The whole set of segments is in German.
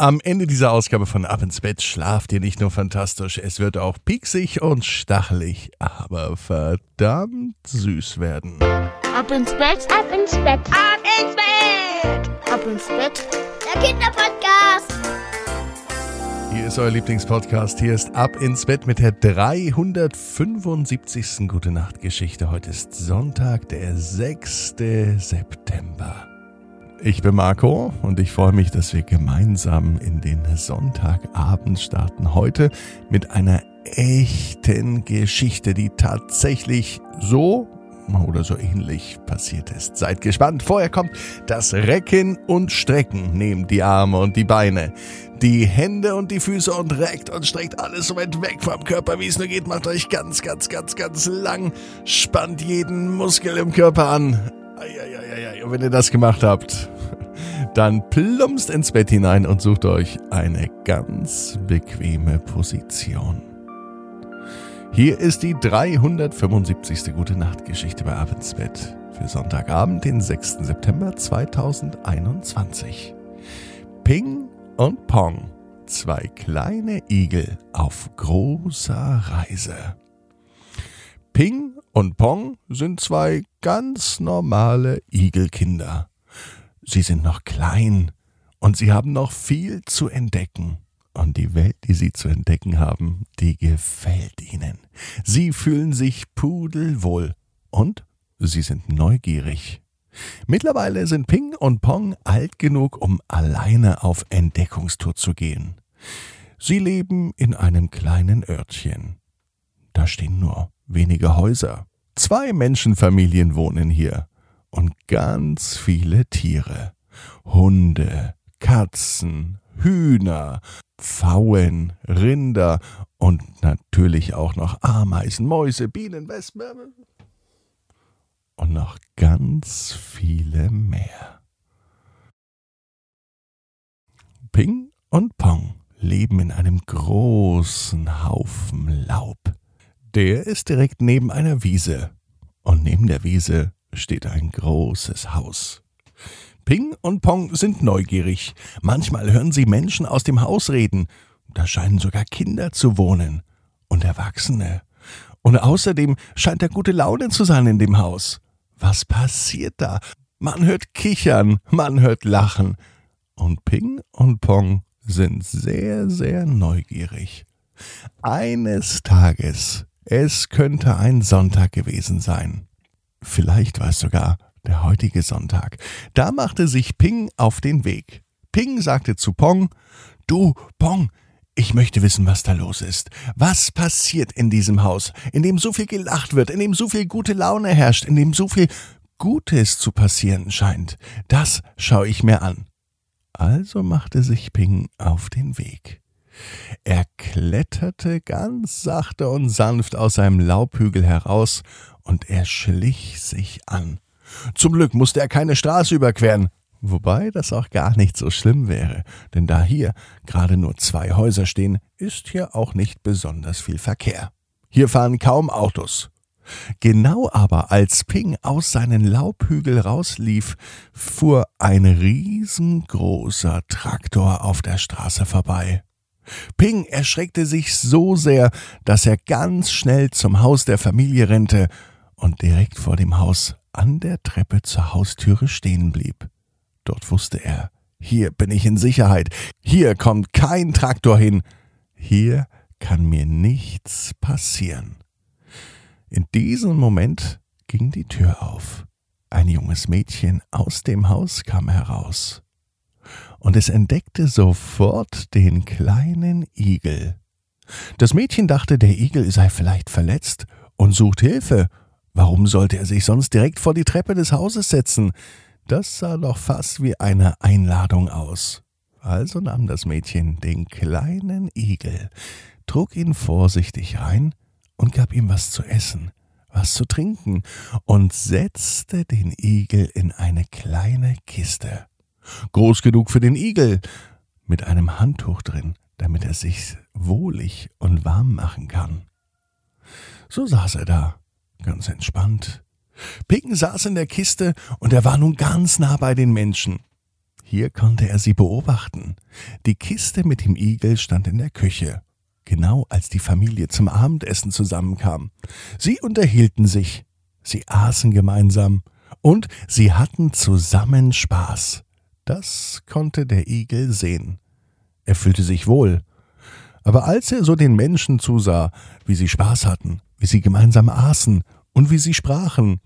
Am Ende dieser Ausgabe von Ab ins Bett schlaft ihr nicht nur fantastisch, es wird auch pieksig und stachelig, aber verdammt süß werden. Ab ins Bett, ab ins Bett, ab ins Bett, ab ins Bett, der Kinderpodcast. Hier ist euer Lieblingspodcast. Hier ist Ab ins Bett mit der 375. Gute Nacht Geschichte. Heute ist Sonntag, der 6. September. Ich bin Marco und ich freue mich, dass wir gemeinsam in den Sonntagabend starten. Heute mit einer echten Geschichte, die tatsächlich so oder so ähnlich passiert ist. Seid gespannt. Vorher kommt das Recken und Strecken. Nehmt die Arme und die Beine, die Hände und die Füße und reckt und streckt alles so weit weg vom Körper, wie es nur geht. Macht euch ganz, ganz, ganz, ganz lang. Spannt jeden Muskel im Körper an. Eieieiei. Und wenn ihr das gemacht habt, dann plumpst ins Bett hinein und sucht euch eine ganz bequeme Position. Hier ist die 375. Gute Nacht Geschichte bei Abendsbett für Sonntagabend, den 6. September 2021. Ping und Pong, zwei kleine Igel auf großer Reise. Ping und Pong sind zwei ganz normale Igelkinder. Sie sind noch klein und sie haben noch viel zu entdecken. Und die Welt, die sie zu entdecken haben, die gefällt ihnen. Sie fühlen sich pudelwohl und sie sind neugierig. Mittlerweile sind Ping und Pong alt genug, um alleine auf Entdeckungstour zu gehen. Sie leben in einem kleinen Örtchen. Da stehen nur wenige Häuser. Zwei Menschenfamilien wohnen hier und ganz viele Tiere. Hunde, Katzen, Hühner, Pfauen, Rinder und natürlich auch noch Ameisen, Mäuse, Bienen, Wespen und noch ganz viele mehr. Ping und Pong leben in einem großen Haufen Laub. Der ist direkt neben einer Wiese. Und neben der Wiese steht ein großes Haus. Ping und Pong sind neugierig. Manchmal hören sie Menschen aus dem Haus reden. Da scheinen sogar Kinder zu wohnen. Und Erwachsene. Und außerdem scheint er gute Laune zu sein in dem Haus. Was passiert da? Man hört Kichern, man hört Lachen. Und Ping und Pong sind sehr, sehr neugierig. Eines Tages, es könnte ein Sonntag gewesen sein. Vielleicht war es sogar der heutige Sonntag. Da machte sich Ping auf den Weg. Ping sagte zu Pong, Du, Pong, ich möchte wissen, was da los ist. Was passiert in diesem Haus, in dem so viel gelacht wird, in dem so viel gute Laune herrscht, in dem so viel Gutes zu passieren scheint. Das schaue ich mir an. Also machte sich Ping auf den Weg. Er kletterte ganz sachte und sanft aus seinem Laubhügel heraus und er schlich sich an. Zum Glück musste er keine Straße überqueren, wobei das auch gar nicht so schlimm wäre, denn da hier gerade nur zwei Häuser stehen, ist hier auch nicht besonders viel Verkehr. Hier fahren kaum Autos. Genau aber als Ping aus seinen Laubhügel rauslief, fuhr ein riesengroßer Traktor auf der Straße vorbei. Ping erschreckte sich so sehr, dass er ganz schnell zum Haus der Familie rennte und direkt vor dem Haus an der Treppe zur Haustüre stehen blieb. Dort wusste er, hier bin ich in Sicherheit, hier kommt kein Traktor hin, hier kann mir nichts passieren. In diesem Moment ging die Tür auf. Ein junges Mädchen aus dem Haus kam heraus. Und es entdeckte sofort den kleinen Igel. Das Mädchen dachte, der Igel sei vielleicht verletzt und sucht Hilfe Warum sollte er sich sonst direkt vor die Treppe des Hauses setzen? Das sah doch fast wie eine Einladung aus. Also nahm das Mädchen den kleinen Igel, trug ihn vorsichtig rein und gab ihm was zu essen, was zu trinken und setzte den Igel in eine kleine Kiste. Groß genug für den Igel, mit einem Handtuch drin, damit er sich wohlig und warm machen kann. So saß er da ganz entspannt. Picken saß in der Kiste und er war nun ganz nah bei den Menschen. Hier konnte er sie beobachten. Die Kiste mit dem Igel stand in der Küche, genau als die Familie zum Abendessen zusammenkam. Sie unterhielten sich, sie aßen gemeinsam und sie hatten zusammen Spaß. Das konnte der Igel sehen. Er fühlte sich wohl. Aber als er so den Menschen zusah, wie sie Spaß hatten, wie sie gemeinsam aßen und wie sie sprachen,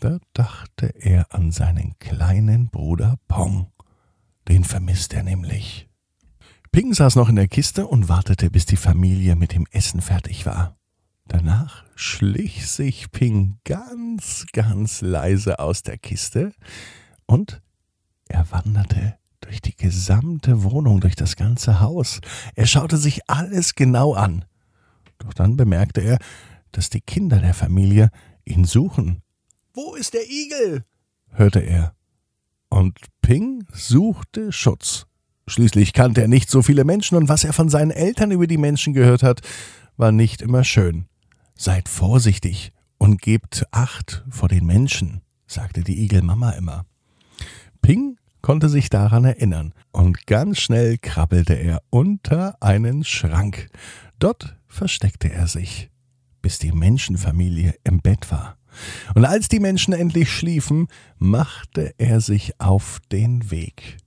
da dachte er an seinen kleinen Bruder Pong. Den vermisst er nämlich. Ping saß noch in der Kiste und wartete, bis die Familie mit dem Essen fertig war. Danach schlich sich Ping ganz, ganz leise aus der Kiste und er wanderte durch die gesamte Wohnung, durch das ganze Haus. Er schaute sich alles genau an. Doch dann bemerkte er, dass die Kinder der Familie ihn suchen. Wo ist der Igel? hörte er. Und Ping suchte Schutz. Schließlich kannte er nicht so viele Menschen und was er von seinen Eltern über die Menschen gehört hat, war nicht immer schön. Seid vorsichtig und gebt Acht vor den Menschen, sagte die Igelmama immer. Ping konnte sich daran erinnern, und ganz schnell krabbelte er unter einen Schrank. Dort versteckte er sich, bis die Menschenfamilie im Bett war. Und als die Menschen endlich schliefen, machte er sich auf den Weg.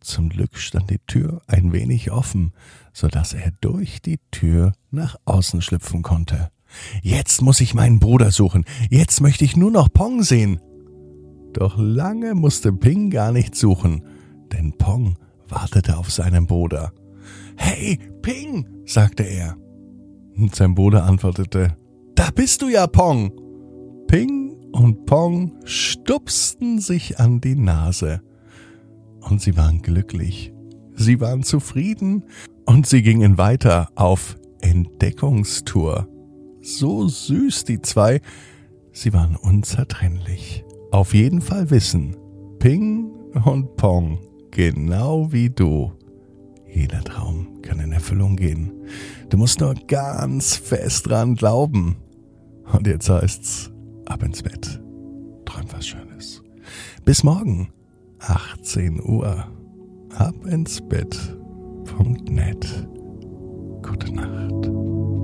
Zum Glück stand die Tür ein wenig offen, so dass er durch die Tür nach außen schlüpfen konnte. Jetzt muss ich meinen Bruder suchen. Jetzt möchte ich nur noch Pong sehen. Doch lange musste Ping gar nicht suchen, denn Pong wartete auf seinen Bruder. Hey, Ping, sagte er. Und sein Bruder antwortete, Da bist du ja, Pong. Ping und Pong stupsten sich an die Nase. Und sie waren glücklich. Sie waren zufrieden und sie gingen weiter auf Entdeckungstour. So süß die zwei, sie waren unzertrennlich auf jeden Fall wissen, Ping und Pong, genau wie du, jeder Traum kann in Erfüllung gehen. Du musst nur ganz fest dran glauben. Und jetzt heißt's, ab ins Bett. Träum was Schönes. Bis morgen, 18 Uhr. Ab ins Bett.net. Gute Nacht.